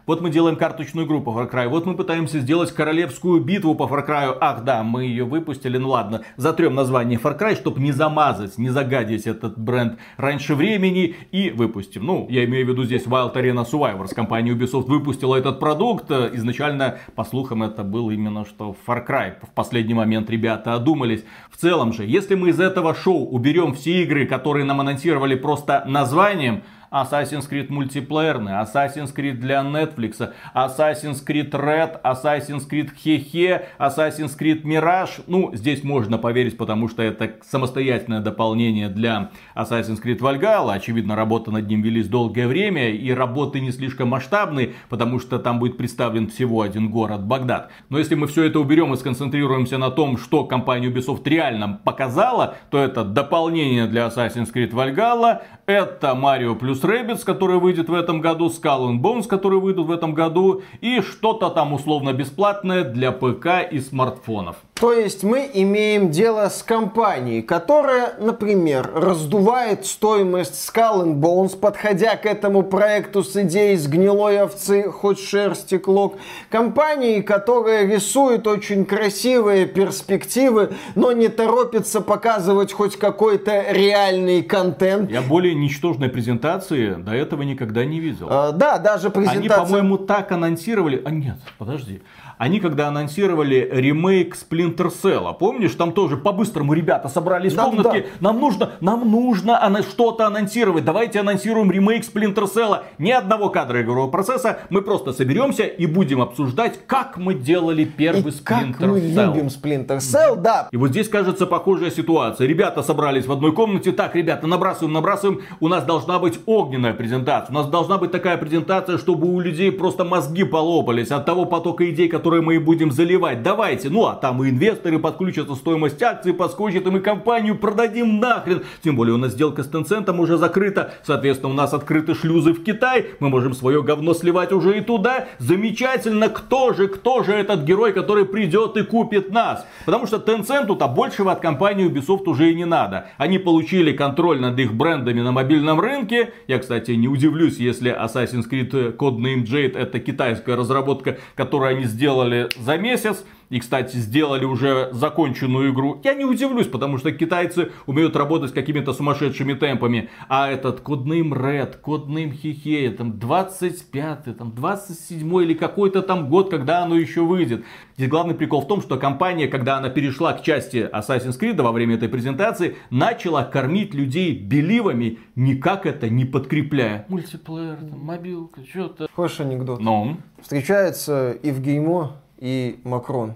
C: вот мы делаем карточную игру по Far Cry, вот мы пытаемся сделать королевскую битву по Far Cry. Ах да, мы ее выпустили, ну ладно, затрем название Far Cry, чтобы не замазать, не загадить этот бренд раньше времени и выпустим. Ну, я имею в виду здесь Wild Arena Survivors. Компания Ubisoft выпустила этот продукт. Изначально, по слухам, это был именно что Far Cry. В последний момент ребята одумались. В целом же, если мы из этого шоу уберем все игры, которые нам анонсировали просто названием, Assassin's Creed мультиплеерный, Assassin's Creed для Netflix, Assassin's Creed Red, Assassin's Creed Hehe, Assassin's Creed Mirage. Ну, здесь можно поверить, потому что это самостоятельное дополнение для Assassin's Creed Valhalla. Очевидно, работа над ним велись долгое время, и работы не слишком масштабные, потому что там будет представлен всего один город, Багдад. Но если мы все это уберем и сконцентрируемся на том, что компания Ubisoft реально показала, то это дополнение для Assassin's Creed Valhalla, это Mario плюс Rabbids, который выйдет в этом году, Skull and Bones, которые выйдут в этом году, и что-то там условно бесплатное для ПК и смартфонов.
B: То есть мы имеем дело с компанией, которая, например, раздувает стоимость Skull and Bones, подходя к этому проекту с идеей с гнилой овцы, хоть шерсти клок. Компанией, которая рисует очень красивые перспективы, но не торопится показывать хоть какой-то реальный контент.
C: Я более ничтожной презентации до этого никогда не видел.
B: А, да, даже презентация...
C: Они, по-моему, так анонсировали... А нет, подожди. Они когда анонсировали ремейк Splinter Cell, помнишь, там тоже по-быстрому ребята собрались в
B: Да,
C: комнатке,
B: да.
C: нам нужно, нам нужно ана- что-то анонсировать, давайте анонсируем ремейк Splinter Cell. Ни одного кадра игрового процесса, мы просто соберемся и будем обсуждать, как мы делали первый
B: И как
C: Splinter
B: мы
C: Cell.
B: любим Splinter Cell, да.
C: И вот здесь, кажется, похожая ситуация. Ребята собрались в одной комнате. Так, ребята, набрасываем, набрасываем. У нас должна быть огненная презентация. У нас должна быть такая презентация, чтобы у людей просто мозги полопались от того потока идей, которые мы и будем заливать. Давайте. Ну, а там и инвесторы подключатся, стоимость акций подскочит, и мы компанию продадим нахрен. Тем более у нас сделка с Tencent уже закрыта. Соответственно, у нас открыты шлюзы в Китай. Мы можем свое говно сливать уже и туда. Замечательно. Кто же, кто же этот герой, который придет и купит нас? Потому что Tencent-то большего от компании Ubisoft уже и не надо. Они получили контроль над их брендами на мобильном рынке. Я, кстати, не удивлюсь, если Assassin's Creed Codename Jade это китайская разработка, которую они сделали за месяц. И, кстати, сделали уже законченную игру. Я не удивлюсь, потому что китайцы умеют работать с какими-то сумасшедшими темпами. А этот Codename Red, Codename Хихея, там 25 там 27 или какой-то там год, когда оно еще выйдет. Здесь главный прикол в том, что компания, когда она перешла к части Assassin's Creed во время этой презентации, начала кормить людей беливами, никак это не подкрепляя. Мультиплеер, там, мобилка, что-то.
B: Хочешь анекдот?
C: Но
B: Встречаются Евгеймо и Макрон.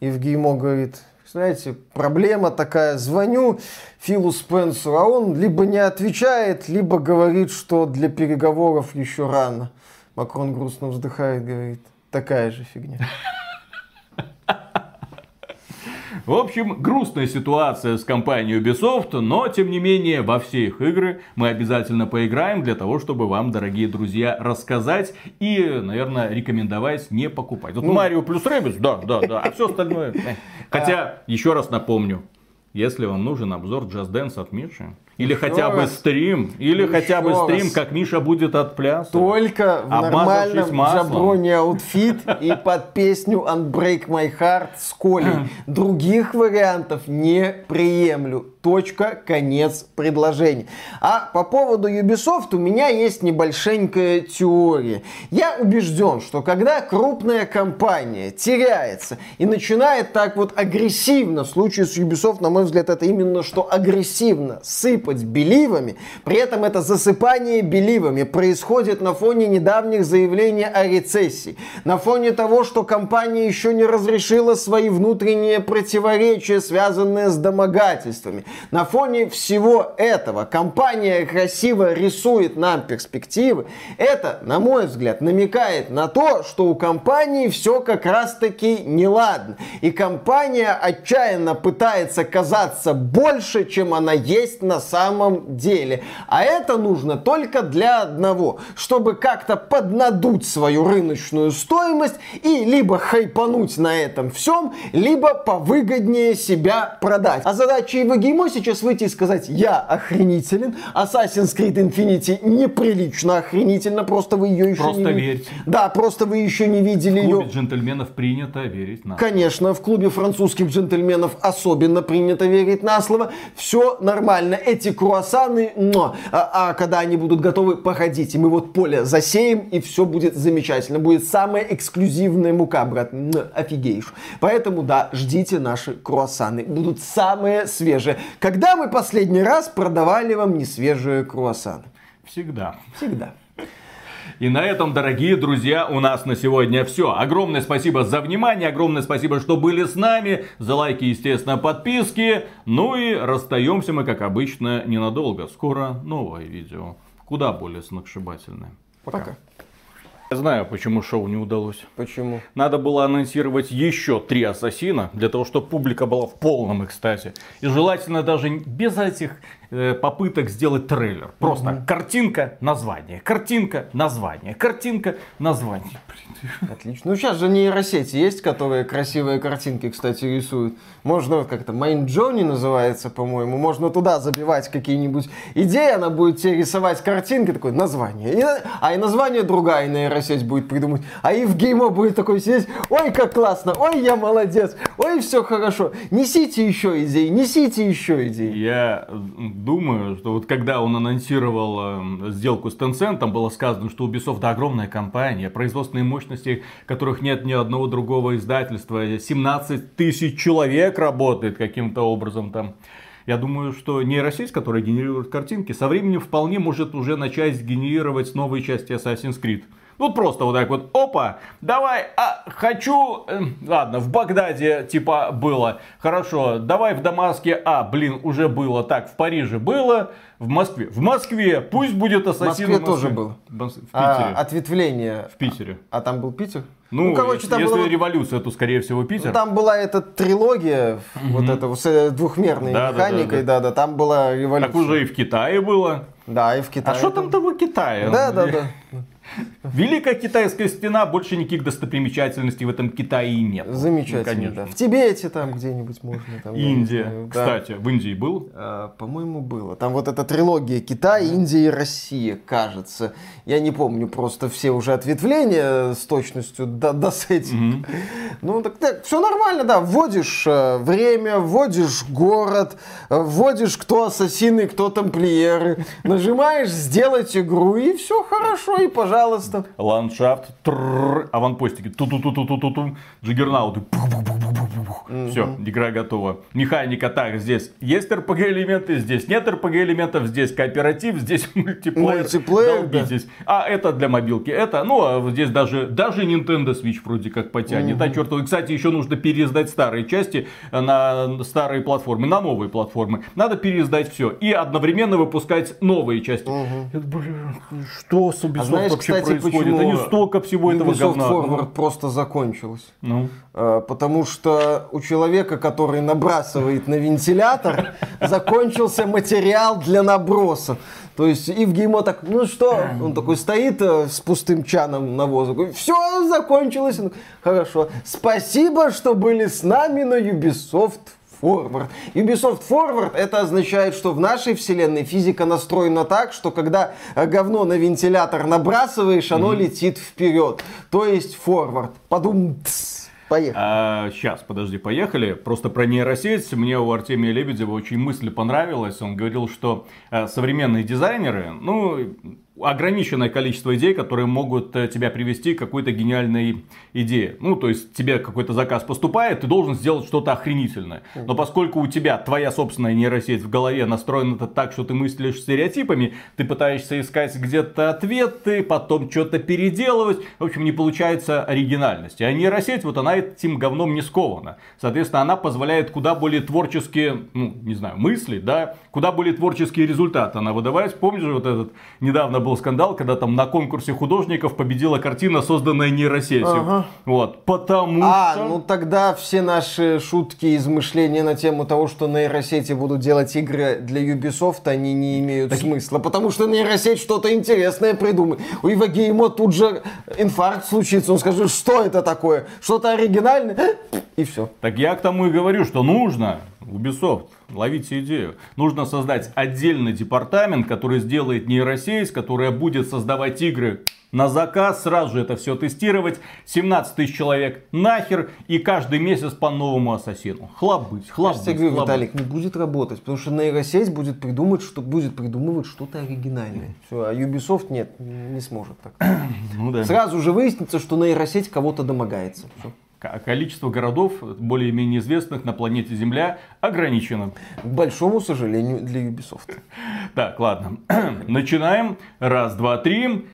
B: Евгеймо говорит, знаете, проблема такая, звоню Филу Спенсеру, а он либо не отвечает, либо говорит, что для переговоров еще рано. Макрон грустно вздыхает, говорит, такая же фигня.
C: В общем, грустная ситуация с компанией Ubisoft, но тем не менее во все их игры мы обязательно поиграем для того, чтобы вам, дорогие друзья, рассказать и, наверное, рекомендовать не покупать. Вот Марио плюс Rabbids, да, да, да, а все остальное. Хотя, еще раз напомню, если вам нужен обзор Just Dance от Миши, или
B: Еще
C: хотя бы
B: раз.
C: стрим, или
B: Еще
C: хотя бы стрим,
B: раз.
C: как Миша будет отплясывать.
B: Только в нормальном
C: маслом.
B: джаброне outfit и под песню Unbreak My Heart с Колей. Других вариантов не приемлю. Точка, конец предложения. А по поводу Ubisoft у меня есть небольшенькая теория. Я убежден, что когда крупная компания теряется и начинает так вот агрессивно, в случае с Ubisoft, на мой взгляд, это именно что агрессивно сыпать беливами, при этом это засыпание беливами происходит на фоне недавних заявлений о рецессии, на фоне того, что компания еще не разрешила свои внутренние противоречия, связанные с домогательствами. На фоне всего этого компания красиво рисует нам перспективы. Это, на мой взгляд, намекает на то, что у компании все как раз-таки неладно. И компания отчаянно пытается казаться больше, чем она есть на самом деле. А это нужно только для одного, чтобы как-то поднадуть свою рыночную стоимость и либо хайпануть на этом всем, либо повыгоднее себя продать. А задача Ивагимо сейчас выйти и сказать, я охренителен, Assassin's Creed Infinity неприлично охренительно, просто вы ее еще
C: Просто
B: не... ви-
C: верьте.
B: Да, просто вы еще не видели
C: В
B: ее.
C: клубе джентльменов принято верить на
B: Конечно, в клубе французских джентльменов особенно принято верить на слово. Все нормально. Эти круассаны, но, а, а когда они будут готовы, походите. Мы вот поле засеем, и все будет замечательно. Будет самая эксклюзивная мука, брат. Офигеешь. Поэтому, да, ждите наши круассаны. Будут самые свежие. Когда мы последний раз продавали вам несвежие круассаны?
C: Всегда.
B: Всегда.
C: И на этом, дорогие друзья, у нас на сегодня все. Огромное спасибо за внимание, огромное спасибо, что были с нами. За лайки, естественно, подписки. Ну и расстаемся мы, как обычно, ненадолго. Скоро новое видео. Куда более сногсшибательное.
B: Пока.
C: Я знаю, почему шоу не удалось.
B: Почему?
C: Надо было анонсировать еще три ассасина, для того, чтобы публика была в полном экстазе. И желательно даже без этих попыток сделать трейлер. Просто картинка, название, картинка, название, картинка, название. Блин.
B: Отлично. Ну, сейчас же нейросети есть, которые красивые картинки, кстати, рисуют. Можно как-то Майн Джони называется, по-моему. Можно туда забивать какие-нибудь идеи, она будет тебе рисовать картинки, такое название. И- а и название другая нейросеть будет придумать. А и в геймо будет такой сидеть, ой, как классно, ой, я молодец, ой, все хорошо. Несите еще идеи, несите еще идеи.
C: Я думаю, что вот когда он анонсировал э, сделку с Tencent, там было сказано, что Ubisoft да, огромная компания, производственные мощности, которых нет ни одного другого издательства, 17 тысяч человек работает каким-то образом там. Я думаю, что нейросеть, которая генерирует картинки, со временем вполне может уже начать генерировать новые части Assassin's Creed. Вот просто вот так вот, опа, давай, а, хочу, э, ладно, в Багдаде типа было, хорошо, давай в Дамаске, а, блин, уже было, так, в Париже было, в Москве, в Москве, пусть будет
B: В
C: Ассасин
B: Москве тоже был.
C: В Питере.
B: А, ответвление.
C: В Питере.
B: А там был Питер?
C: Ну,
B: короче, там
C: если
B: было-
C: революция, то скорее всего Питер.
B: Ну, Там была эта трилогия, вот эта с э, двухмерной
C: Да, да,
B: механикой, да, да, там была революция.
C: так уже и в Китае было.
B: Да, и в
C: А
B: Китае.
C: что там того Китая?
B: Да, да, да.
C: Великая китайская стена, больше никаких достопримечательностей в этом Китае и нет.
B: Замечательно,
C: Ну, конечно.
B: да. В Тибете там где-нибудь можно. Там,
C: Индия.
B: знаю, да.
C: Кстати, в Индии был?
B: А, По-моему, было. Там вот эта трилогия Китай, Индия и Россия, кажется. Я не помню просто все уже ответвления с точностью до, до с этим. Ну, так, так, все нормально, да. Вводишь э, время, вводишь город, э, вводишь, кто ассасины, кто тамплиеры. Нажимаешь сделать игру, и все хорошо, и пожалуйста.
C: Ландшафт, трррр, аванпостики, ту-ту-ту-ту-ту-ту, джиггернауты, все, игра готова. Механика так, здесь есть RPG элементы, здесь нет RPG элементов, здесь кооператив, здесь мультиплеер.
B: Мультиплеер, да.
C: Долбитесь. А это для мобилки, это, ну, а здесь даже, даже Nintendo Switch вроде как потянет. А черт, и, кстати, еще нужно переиздать старые части на старые платформы, на новые платформы. Надо переиздать все и одновременно выпускать новые части. Это, блин, что с Ubisoft
B: А знаешь,
C: вообще
B: кстати,
C: происходит? Они столько всего этого
B: Ubisoft
C: говна.
B: Forward просто закончилась?
C: Ну,
B: Э, Потому что у человека, который набрасывает на вентилятор, закончился материал для наброса. То есть Евгеймо так, ну что, он такой стоит э, с пустым чаном навоза, такой, все, закончилось. Он, Хорошо, спасибо, что были с нами на Ubisoft Forward. Ubisoft Forward это означает, что в нашей вселенной физика настроена так, что когда э, говно на вентилятор набрасываешь, оно летит вперед. То есть Forward. Подум. тс, Поехали.
C: сейчас, подожди, поехали. Просто про нейросеть. Мне у Артемия Лебедева очень мысль понравилась. Он говорил, что э, современные дизайнеры, ну, ограниченное количество идей, которые могут э, тебя привести к какой-то гениальной идее. Ну, то есть тебе какой-то заказ поступает, ты должен сделать что-то охренительное. Но поскольку у тебя твоя собственная нейросеть в голове настроена так, что ты мыслишь стереотипами, ты пытаешься искать где-то ответы, потом что-то переделывать. В общем, не получается оригинальности. А нейросеть, вот она этим говном не скована. Соответственно, она позволяет куда более творческие, ну, не знаю, мысли, да, куда более творческие результаты она выдавать. Помнишь, вот этот недавно был скандал, когда там на конкурсе художников победила картина, созданная нейросетью.
B: Ага.
C: Вот, потому
B: А,
C: что...
B: ну тогда все наши шутки и измышления на тему того, что нейросети будут делать игры для Ubisoft, они не имеют смысла. Потому что нейросеть что-то интересное придумает. У Ивагеймо тут же инфаркт случится. Он скажет, что это такое? Что-то оригинальное? И все.
C: Так я к тому и говорю, что нужно, Ubisoft, ловите идею. Нужно создать отдельный департамент, который сделает нейросеть, которая будет создавать игры на заказ, сразу же это все тестировать. 17 тысяч человек нахер и каждый месяц по новому ассасину. Хлобыть,
B: Я
C: хлобыть,
B: тебе говорю. Виталик, не будет работать, потому что нейросеть будет придумать, что будет придумывать что-то оригинальное. Все, а Ubisoft нет, не сможет так.
C: Ну да.
B: Сразу же выяснится, что нейросеть кого-то домогается. Всё.
C: Количество городов, более-менее известных на планете Земля, ограничено.
B: К большому сожалению для Ubisoft.
C: Так, ладно. Начинаем. Раз, два, три.